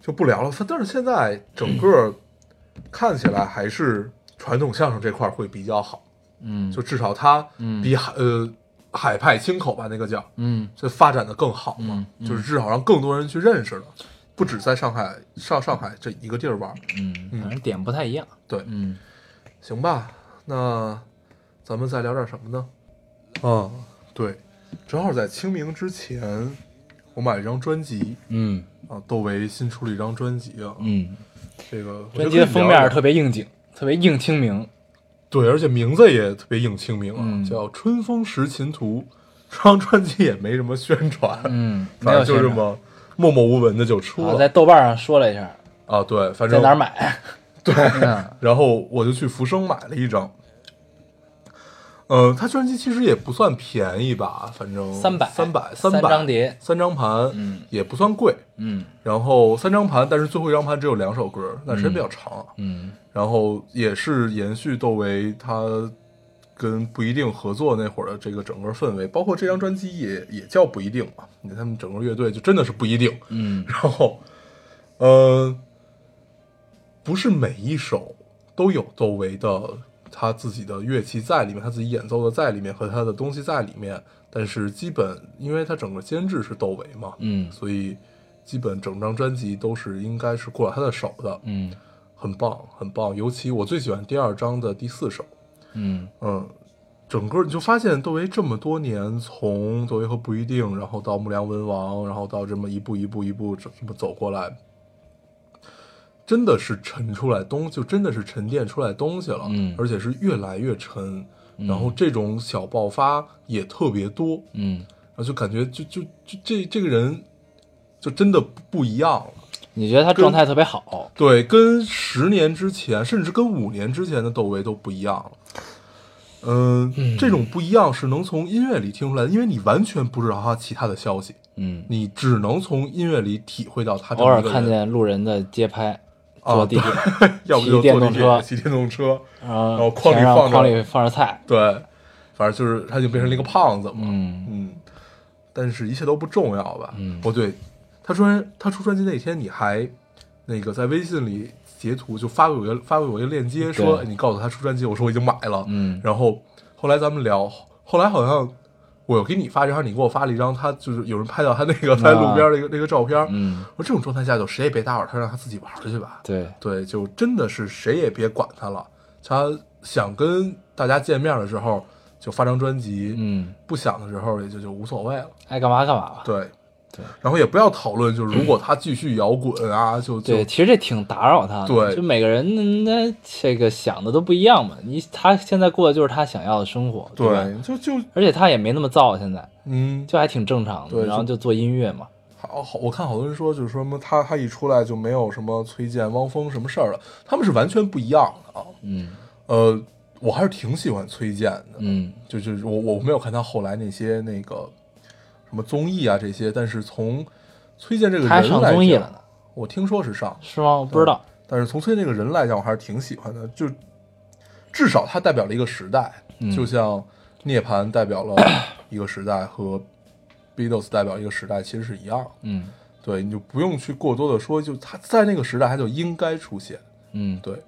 就不聊了。但是现在整个 看起来还是传统相声这块儿会比较好，嗯，就至少它嗯。比海呃海派清口吧那个叫，嗯。就发展的更好嘛嗯，嗯。就是至少让更多人去认识了，不止在上海上上海这一个地儿玩儿。嗯，反正点不太一样。对，嗯行吧，那咱们再聊点什么呢？啊，对，正好在清明之前，我买了一张专辑嗯啊，窦唯新出了一张专辑啊，嗯，这个专辑的封面特别别应景，特别应清明。对，而且名字也特别应清明啊，嗯叫《春风识琴图》。这张专辑也没什么宣传，嗯，反。正就这么默默无闻的就出啊，了在豆瓣上说了一下，啊。对，反正在哪儿买？对，嗯然后我就去福生买了一张。呃，他专辑其实也不算便宜吧，反正三百三百三百张碟三张盘，嗯也不算贵。嗯然后三张盘，但是最后一张盘只有两首歌，那时间比较长啊。嗯然后也是延续窦唯他跟不一定合作那会儿的这个整个氛围，包括这张专辑也也叫不一定嘛。你看他们整个乐队就真的是不一定。嗯然后，呃，不是每一首都有窦唯的他自己的乐器在里面，他自己演奏的在里面和他的东西在里面，但是基本因为他整个监制是窦唯嘛，嗯所以基本整张专辑都是应该是过了他的手的，嗯很棒，很棒。尤其我最喜欢第二章的第四首，嗯嗯，整个你就发现窦唯这么多年，从窦唯和不一定，然后到木良文王，然后到这么一步一步一步这这么走过来，真的是沉出来东，就真的是沉淀出来东西了，嗯而且是越来越沉，然后这种小爆发也特别多，嗯，然后就感觉就就就这这个人就真的不不一样了。你觉得他状态特别好？对，跟十年之前，甚至跟五年之前的窦唯都不一样了。嗯，这种不一样是能从音乐里听出来的，因为你完全不知道他其他的消息，嗯，你只能从音乐里体会到他偶尔看见路人的街拍，啊坐地铁，要不骑就坐地铁电动车。骑电动车，然后筐里放着筐里放着菜，对，反正就是他就变成了一个胖子嘛。嗯。嗯，但是一切都不重要吧？嗯。哦对，他专他出专辑那天，你还那个在微信里截图就发给我一个发给我一个链接，说你告诉他出专辑，我说我已经买了。嗯然后后来咱们聊，后来好像我有给你发，然后你给我发了一张他就是有人拍到他那个在路边的一个、那个照片。嗯，我说这种状态下就谁也别打扰他，让他自己玩去吧。对，对，就真的是谁也别管他了。他想跟大家见面的时候就发张专辑，嗯，不想的时候也就就无所谓了。爱干嘛干嘛吧。对，对，然后也不要讨论，就是如果他继续摇滚啊，就就对，其实这挺打扰他的。对就每个人那这个想的都不一样嘛。你他现在过的就是他想要的生活，吧？对，就就而且他也没那么燥，现在嗯，就还挺正常的。对然后就做音乐嘛。好好，我看好多人说，就是说什么他他一出来就没有什么崔健、汪峰什么事儿了，他们是完全不一样的啊。嗯呃，我还是挺喜欢崔健的，嗯就就是我我没有看他后来那些那个什么综艺啊这些，但是从崔健这个人来讲综艺了呢，我听说是上，是吗？我不知道。但是从崔健这个人来讲，我还是挺喜欢的，就至少他代表了一个时代，嗯就像涅槃代表了一个时代和 Beatles 代表一个时代，其实是一样。嗯对，你就不用去过多的说，就他在那个时代他就应该出现。嗯对，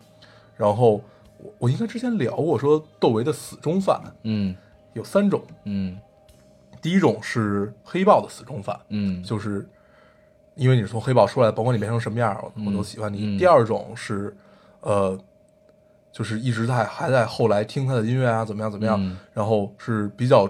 然后我我应该之前聊过，说窦唯的死忠犯嗯有三种，嗯第一种是黑豹的死忠粉，嗯，就是因为你是从黑豹出来，甭管你变成什么样，我我都喜欢你。嗯第二种是，呃，就是一直在还在后来听他的音乐啊，怎么样怎么样，嗯然后是比较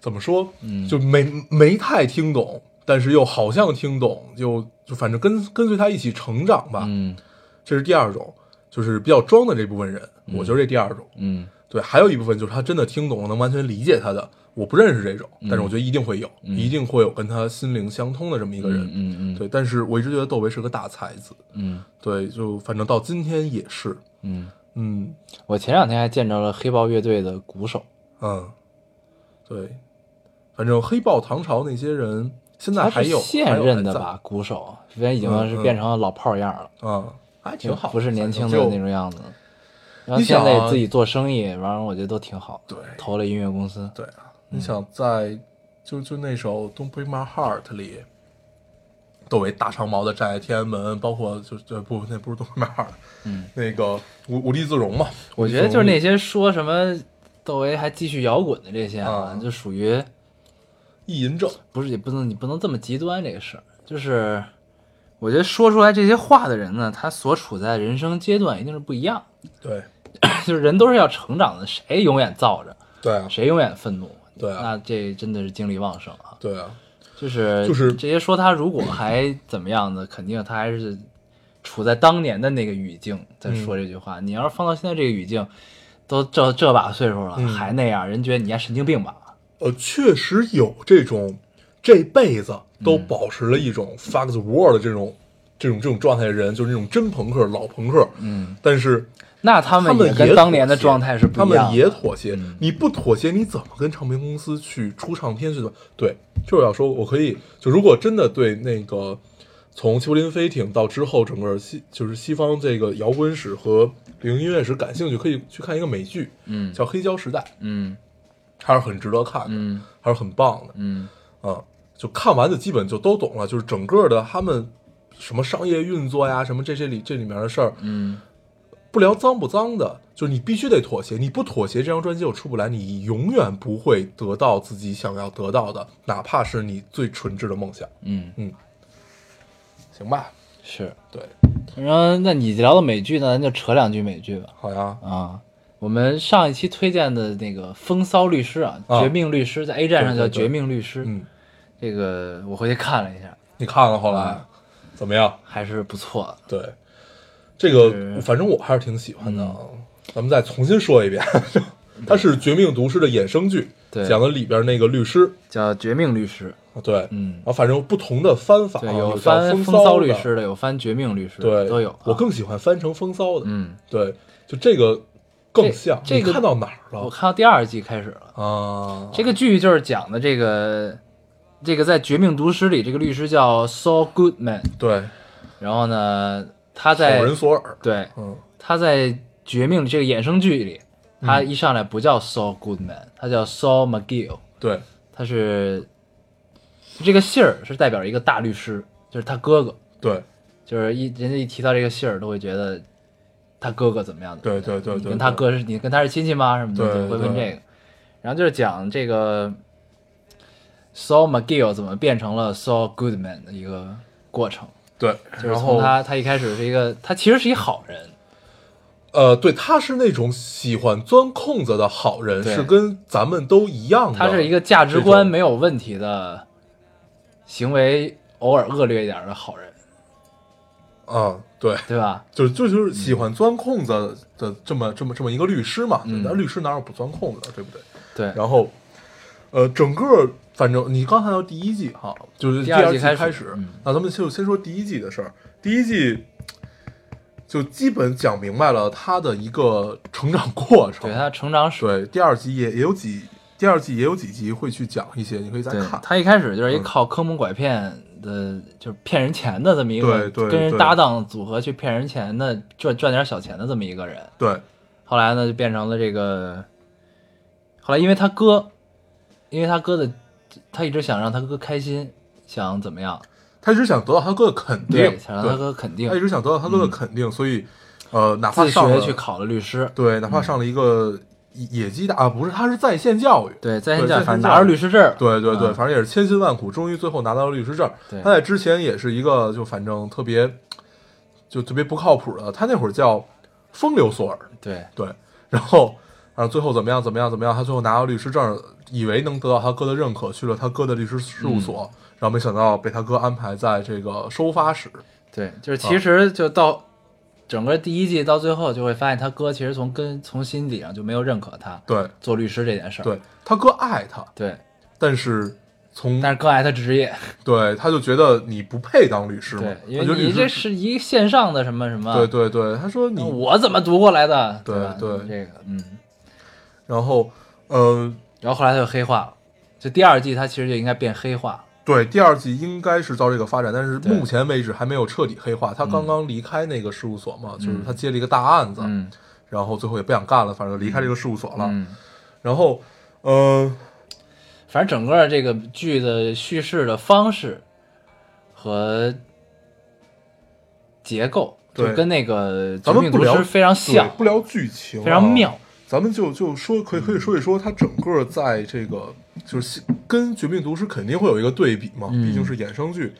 怎么说，嗯就没没太听懂，但是又好像听懂，就就反正跟跟随他一起成长吧。嗯这是第二种，就是比较装的这部分人，我觉得这第二种。嗯对，还有一部分就是他真的听懂了，能完全理解他的。我不认识这种，但是我觉得一定会有，一定会有跟他心灵相通的这么一个人。嗯嗯嗯对，但是我一直觉得窦唯是个大才子。嗯对，就反正到今天也是。嗯，嗯我前两天还见着了黑豹乐队的鼓手，嗯，对，反正黑豹、唐朝那些人现在还有现任的？吧？鼓手，现在已经是嗯嗯变成了老炮儿样了。还有还挺好，不是年轻的那种样子。然后你想啊现在也自己做生意，完了我觉得都挺好。对投了音乐公司。对啊，你想在就就那首《Don't Break My Heart》里，窦唯大长毛的站在天安门，包括就就不那不是《Don't Break My Heart》，嗯，那个无无地自容嘛。我觉得就是那些些说什么窦唯还继续摇滚的这些啊，啊就属于意淫症，不是也不能你不能这么极端这个事儿，就是我觉得说出来这些话的人呢，他所处在人生阶段一定是不一样，对 就是人都是要成长的，谁永远躁着，对啊，谁永远愤怒，对啊那这真的是精力旺盛啊。对啊，就是就是这些说他如果还怎么样呢？肯定他还是处在当年的那个语境在说这句话。你要是放到现在这个语境，都这这把岁数了、嗯还那样，人觉得你还神经病吧？呃，确实有这种这辈子都保持了一种 fuck the world 的这种、这种这种状态的人，就是那种真朋克、老朋克。嗯，但是那他们也当年的状态是不他一样的。们也妥协。嗯你不妥协，你怎么跟唱片公司去出唱片去的？对，就是要说，我可以就如果真的对那个从丘林飞艇到之后整个西就是西方这个摇滚史和流行音乐史感兴趣，可以去看一个美剧，嗯叫《黑胶时代》，嗯还是很值得看的，嗯还是很棒的。嗯啊，就看完就基本就都懂了，就是整个的他们什么商业运作呀，什么这些里这里面的事儿，嗯。不聊脏不脏的，就是你必须得妥协，你不妥协，这张专辑我出不来，你永远不会得到自己想要得到的，哪怕是你最纯挚的梦想，嗯。嗯，行吧？是。对，然后，那你聊的美剧呢，咱就扯两句美剧吧。好呀，啊，我们上一期推荐的那个《风骚律师》啊，啊绝命律师》在 A 站上叫《绝命律师》。嗯，这个我回去看了一下，你看了后来、啊怎么样？还是不错的。对，这个反正我还是挺喜欢的啊。咱们再重新说一遍，它是《绝命毒师》的衍生剧，对讲的里边那个律师，叫《绝命律师》。啊对，嗯啊，反正不同的翻法有翻风风骚律师的，有翻绝命律师的，对，都有啊。我更喜欢翻成风骚的，嗯，对，就这个更像。这个看到哪儿了我看到第二季开始了。啊？这个剧就是讲的这个这个在《绝命毒师》里，这个律师叫 Saul Goodman，对，然后呢，他好在人索尔，对嗯。他在《绝命》这个衍生剧里，他一上来不叫 Saul Goodman，他叫 Saul McGill，对。他是这个姓儿是代表一个大律师，就是他哥哥，对。就是一人家一提到这个姓儿，都会觉得他哥哥怎么样的，对对对对，你跟他哥是你跟他是亲戚吗？什么的，会问这个。然后就是讲这个 Saul McGill 怎么变成了 Saul Goodman 的一个过程，对，就是然后从他他一开始是一个，他其实是一好人，呃，对，他是那种喜欢钻空子的好人，是跟咱们都一样的。他是一个价值观没有问题的，行为偶尔恶劣一点的好人，嗯，对，对吧？就就就是喜欢钻空子的这么这么这么一个律师嘛。嗯那律师哪有不钻空子的，对不对？对，然后，呃，整个反正你刚看到第一季哈，就是第二二季开始季始，嗯那咱们就先说第一季的事儿。第一季就基本讲明白了他的一个成长过程。对他成长史，对第二季也也有几，第二季也有几集会去讲一些，你可以再看。他一开始就是一嗯靠坑蒙拐骗的，就是骗人钱的这么一个，对对跟人搭档组合去骗人钱的，赚赚点小钱的这么一个人。对后来呢，就变成了这个，后来因为他哥，因为他哥的，他一直想让他哥开心，想怎么样？他一直想得到他哥的肯定，对，想让他对哥肯定他一，直想得到他哥的肯定，所以呃，哪怕上了学去考了律师。对，哪怕上了一个野野鸡大啊，不是，他是在线教育。对，在线教育反正拿着律师证，对对对，嗯反正也是千辛万苦，终于最后拿到了律师证。对他在之前也是一个就反正特别就特别不靠谱的，他那会儿叫风流索尔，对对，然后然后最后怎么样怎么样怎么样，他最后拿到律师证，以为能得到他哥的认可，去了他哥的律师事务所，然后没想到被他哥安排在这个收发室。对，就是其实就到整个第一季到最后，就会发现他哥其实从根从心底上就没有认可他对做律师这件事儿。对，他哥爱他，对，但是从但是更爱他职业。对他就觉得你不配当律师嘛对，，因为你这是一线上的什么什么。对对对，他说你我怎么读过来的？对吧对这个嗯，然后，呃，然后后来他就黑化了，就第二季他其实就应该变黑化。对，第二季应该是照这个发展，但是目前为止还没有彻底黑化。他刚刚离开那个事务所嘛，就是他接了一个大案子，嗯然后最后也不想干了，反正离开这个事务所了。嗯，然后，呃，反正整个这个剧的叙事的方式和结构，就跟那个《绝命咱们不聊毒师》非常像，不聊剧情、啊非常妙。。咱们就就说可以可以说一说，它整个在这个就是跟《绝命毒师》肯定会有一个对比嘛，嗯毕竟是衍生剧。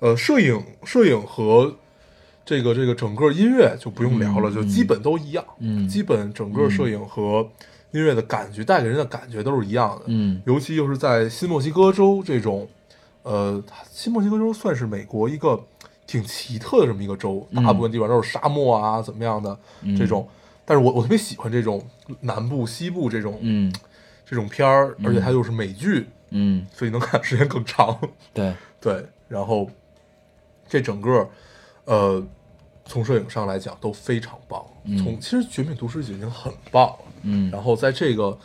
呃，摄影摄影和这个这个整个音乐就不用聊了，嗯就基本都一样。嗯基本整个摄影和音乐的感觉带给人的感觉都是一样的。嗯尤其又是在新墨西哥州这种，呃，新墨西哥州算是美国一个挺奇特的这么一个州，嗯大部分地方都是沙漠啊，怎么样的这种。但是我我特别喜欢这种南部、西部这种、嗯这种片儿，而且它又是美剧，嗯，所以能看时间更长。对，对，然后这整个，呃，从摄影上来讲都非常棒。从其实《绝命毒师》已经很棒了，嗯然后在这个，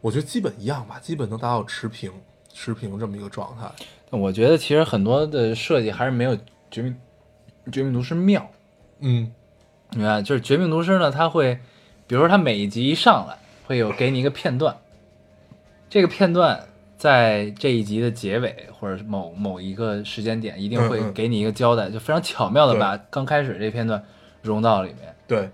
我觉得基本一样吧，基本能达到持平、持平这么一个状态。我觉得其实很多的设计还是没有《绝命绝命毒师》妙。嗯明白，就是《绝命毒师》呢，它会，比如说它每一集一上来会有给你一个片段，这个片段在这一集的结尾或者是某某一个时间点一定会给你一个交代，就非常巧妙的把刚开始这片段融到里面，对，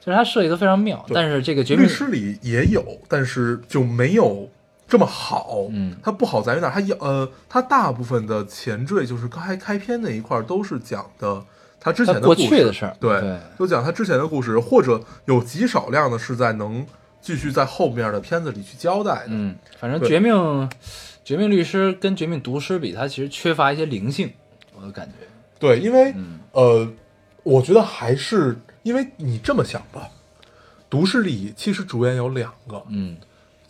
就是它设计的非常妙。但是这个《绝命律》师里也有，但是就没有这么好。嗯它不好在于哪儿？它有呃，它大部分的前缀就是开开篇那一块儿都是讲的他之前的故去的事儿对，对就讲他之前的故事，或者有极少量的是在能继续在后面的片子里去交代的。嗯，反正绝命绝命律师跟绝命毒师比，它其实缺乏一些灵性，我的感觉。对，因为、嗯呃，我觉得还是因为你这么想吧，毒师里其实主演有两个，嗯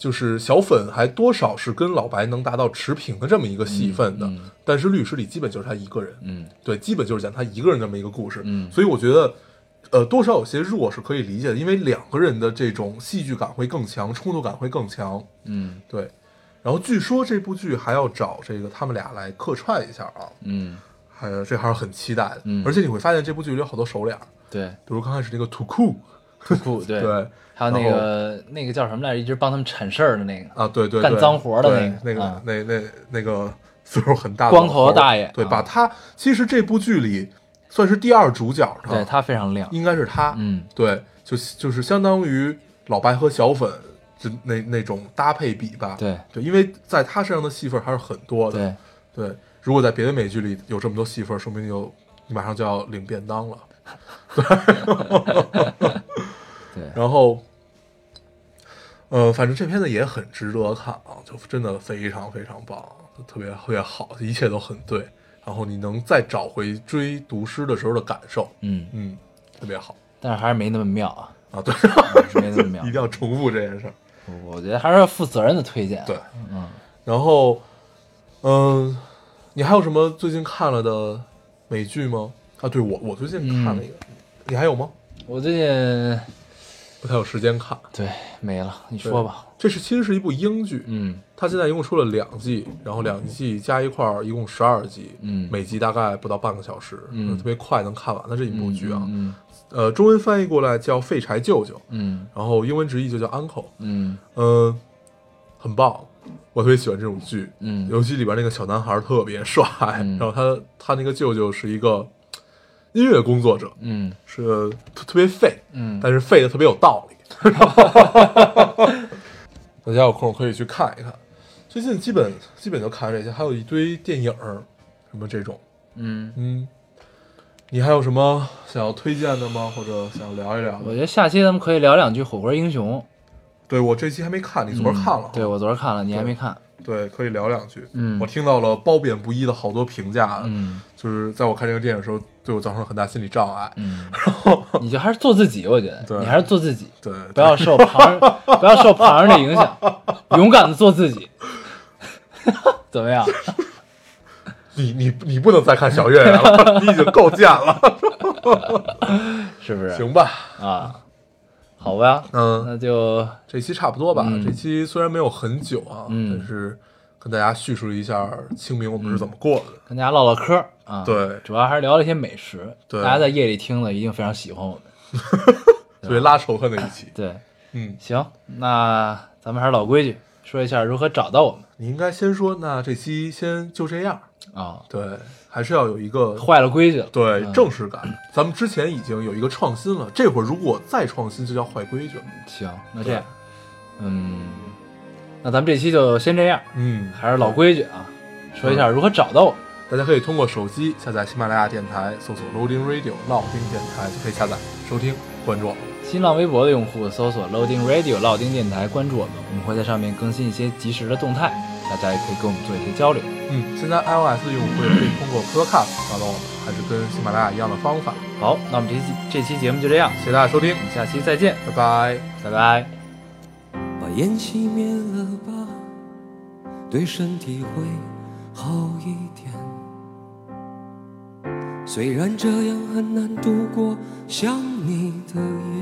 就是小粉还多少是跟老白能达到持平的这么一个戏份的，但是律师里基本就是他一个人，嗯。对，基本就是讲他一个人这么一个故事，嗯。所以我觉得。呃，多少有些弱是可以理解的，因为两个人的这种戏剧感会更强，冲突感会更强。嗯。对，然后据说这部剧还要找这个他们俩来客串一下啊，嗯，还这还是很期待的。嗯。而且你会发现这部剧里有好多熟脸儿，对，比如刚开始那个土库，对。对。还有那个那个叫什么来着，一直帮他们铲事儿的那个，啊，对对，对。干脏活的那个那个啊。那那那个岁数很大的光头大爷对，啊。把他其实这部剧里算是第二主角的，对他非常亮。应该是他，嗯。对，就就是相当于老白和小粉就那那种搭配比吧，对对，因为在他身上的戏份还是很多的，对，对，如果在别的美剧里有这么多戏份，说明有你马上就要领便当了。对然后，呃，反正这片子也很值得看啊，就真的非常非常棒，特别特别好，一切都很对。然后你能再找回追读诗的时候的感受，嗯，嗯，特别好但是还是没那么妙啊，啊。对，没那么妙 一。定要重复这件事儿。我觉得还是要负责任的推荐。对，嗯，然后，嗯、你还有什么最近看了的美剧吗？啊，对我我最近看了一个，你还有吗？我最近不太有时间看。对没了，你说吧。这是其实是一部英剧，嗯它现在一共出了两季，然后两季加一块儿一共十二集，嗯每集大概不到半个小时，嗯特别快能看完的这一部剧啊。嗯呃，中文翻译过来叫《废柴舅舅》，嗯然后英文直译就叫 Uncle，嗯嗯、很棒，我特别喜欢这种剧，嗯尤其里边那个小男孩特别帅，嗯 然后他他那个舅舅是一个音乐工作者，嗯是特特别废，嗯但是废的特别有道理。大家有空可以去看一看。最近基本基本就看这些，还有一堆电影儿，什么这种。嗯，嗯，你还有什么想要推荐的吗？或者想聊一聊的？我觉得下期咱们可以聊两句《火锅英雄》。对我这期还没看，你昨儿看了、嗯对我昨儿看了，你还没看。对，可以聊两句。嗯我听到了褒贬不一的好多评价，嗯就是在我看这个电影的时候，对我造成了很大心理障碍。嗯，然后你就还是做自己，我觉得对你还是做自己，对，不要受旁人不要受旁人的影响，勇敢的做自己，怎么样？你你你不能再看小岳岳了，你已经够贱了，是不是？行吧？啊，好吧，嗯，那就这期差不多吧。嗯这期虽然没有很久啊，嗯但是跟大家叙述一下清明我们是怎么过的。跟大家唠唠嗑啊。对主要还是聊了一些美食。对大家在夜里听了一定非常喜欢我们。特别拉仇恨的一期。对，嗯，行，那咱们还是老规矩，说一下如何找到我们你应该先说，那这期先就这样。啊。对，还是要有一个坏了规矩了。对嗯正式感。咱们之前已经有一个创新了，这会儿如果再创新，就叫坏规矩了。行，那这样，嗯，那咱们这期就先这样，嗯，还是老规矩啊，说一下如何找到我们。大家可以通过手机下载喜马拉雅电台，搜索 Loading Radio 老丁电台就可以下载收听，关注。新浪微博的用户搜索 Loading Radio 老丁电台，关注我们，我们会在上面更新一些及时的动态，大家也可以跟我们做一些交流。嗯，现在 iOS 用户也可以通过 Podcast 找到我们，还是跟喜马拉雅一样的方法。好，那我们这期这期节目就这样，谢谢大家收听我，们下期再见，拜拜。拜拜。把烟熄灭了吧，对身体会好一点。虽然这样很难度过想你的夜，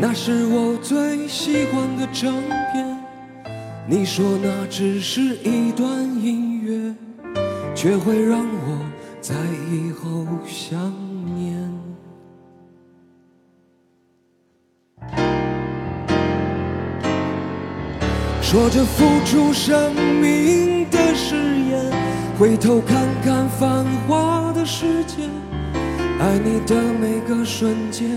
那是我最喜欢的唱片，你说那只是一段音乐，却会让我在以后想念。说着付出生命的誓言，回头看看繁华的世界，爱你的每个瞬间，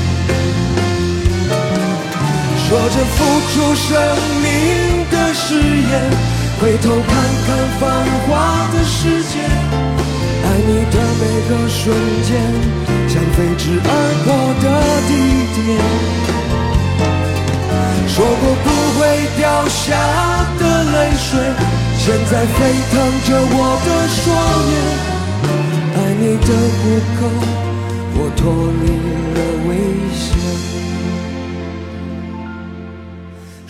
说着付出生命的誓言，回头看看繁华的世界，爱你的每个瞬间，像飞驰而过的地铁。说过不会掉下的泪水，现在沸腾着我的双眼。爱你的虎口，我脱离了危险。